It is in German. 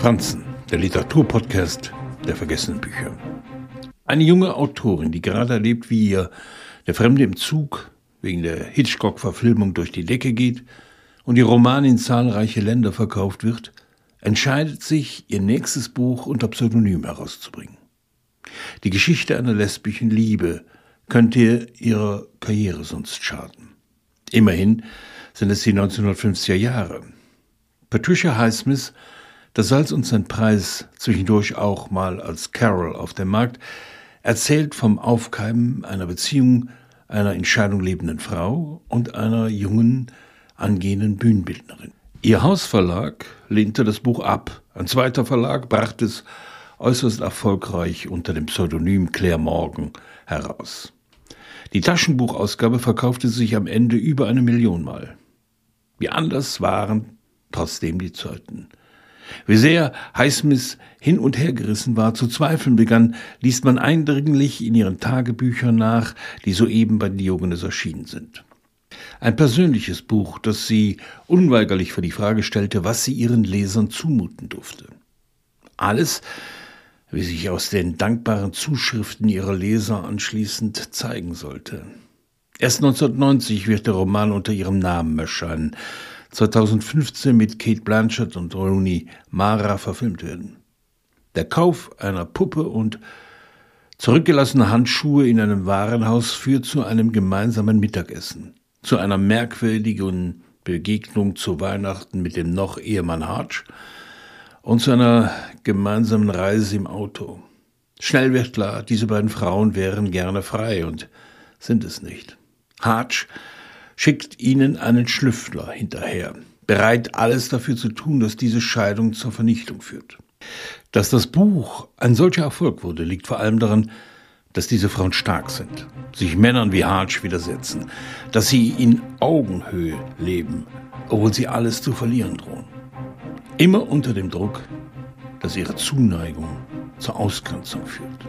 Franzen, der Literaturpodcast der vergessenen Bücher. Eine junge Autorin, die gerade erlebt, wie ihr Der Fremde im Zug wegen der Hitchcock-Verfilmung durch die Decke geht und ihr Roman in zahlreiche Länder verkauft wird, entscheidet sich, ihr nächstes Buch unter Pseudonym herauszubringen. Die Geschichte einer lesbischen Liebe könnte ihrer Karriere sonst schaden. Immerhin sind es die 1950er Jahre. Patricia Highsmith das Salz und sein Preis, zwischendurch auch mal als Carol auf dem Markt, erzählt vom Aufkeimen einer Beziehung einer in Scheidung lebenden Frau und einer jungen, angehenden Bühnenbildnerin. Ihr Hausverlag lehnte das Buch ab. Ein zweiter Verlag brachte es äußerst erfolgreich unter dem Pseudonym Claire Morgan heraus. Die Taschenbuchausgabe verkaufte sich am Ende über eine Million Mal. Wie anders waren trotzdem die Zeiten. Wie sehr Highsmith hin und her gerissen war, zu zweifeln begann, liest man eindringlich in ihren Tagebüchern nach, die soeben bei Diogenes erschienen sind. Ein persönliches Buch, das sie unweigerlich vor die Frage stellte, was sie ihren Lesern zumuten durfte. Alles, wie sich aus den dankbaren Zuschriften ihrer Leser anschließend zeigen sollte. Erst 1990 wird der Roman unter ihrem Namen erscheinen, 2015 mit Kate Blanchett und Rooney Mara verfilmt werden. Der Kauf einer Puppe und zurückgelassene Handschuhe in einem Warenhaus führt zu einem gemeinsamen Mittagessen, zu einer merkwürdigen Begegnung zu Weihnachten mit dem noch Ehemann Harch und zu einer gemeinsamen Reise im Auto. Schnell wird klar, diese beiden Frauen wären gerne frei und sind es nicht. Harch schickt ihnen einen Schlüffler hinterher, bereit alles dafür zu tun, dass diese Scheidung zur Vernichtung führt. Dass das Buch ein solcher Erfolg wurde, liegt vor allem daran, dass diese Frauen stark sind, sich Männern wie Hartsch widersetzen, dass sie in Augenhöhe leben, obwohl sie alles zu verlieren drohen. Immer unter dem Druck, dass ihre Zuneigung zur Ausgrenzung führt.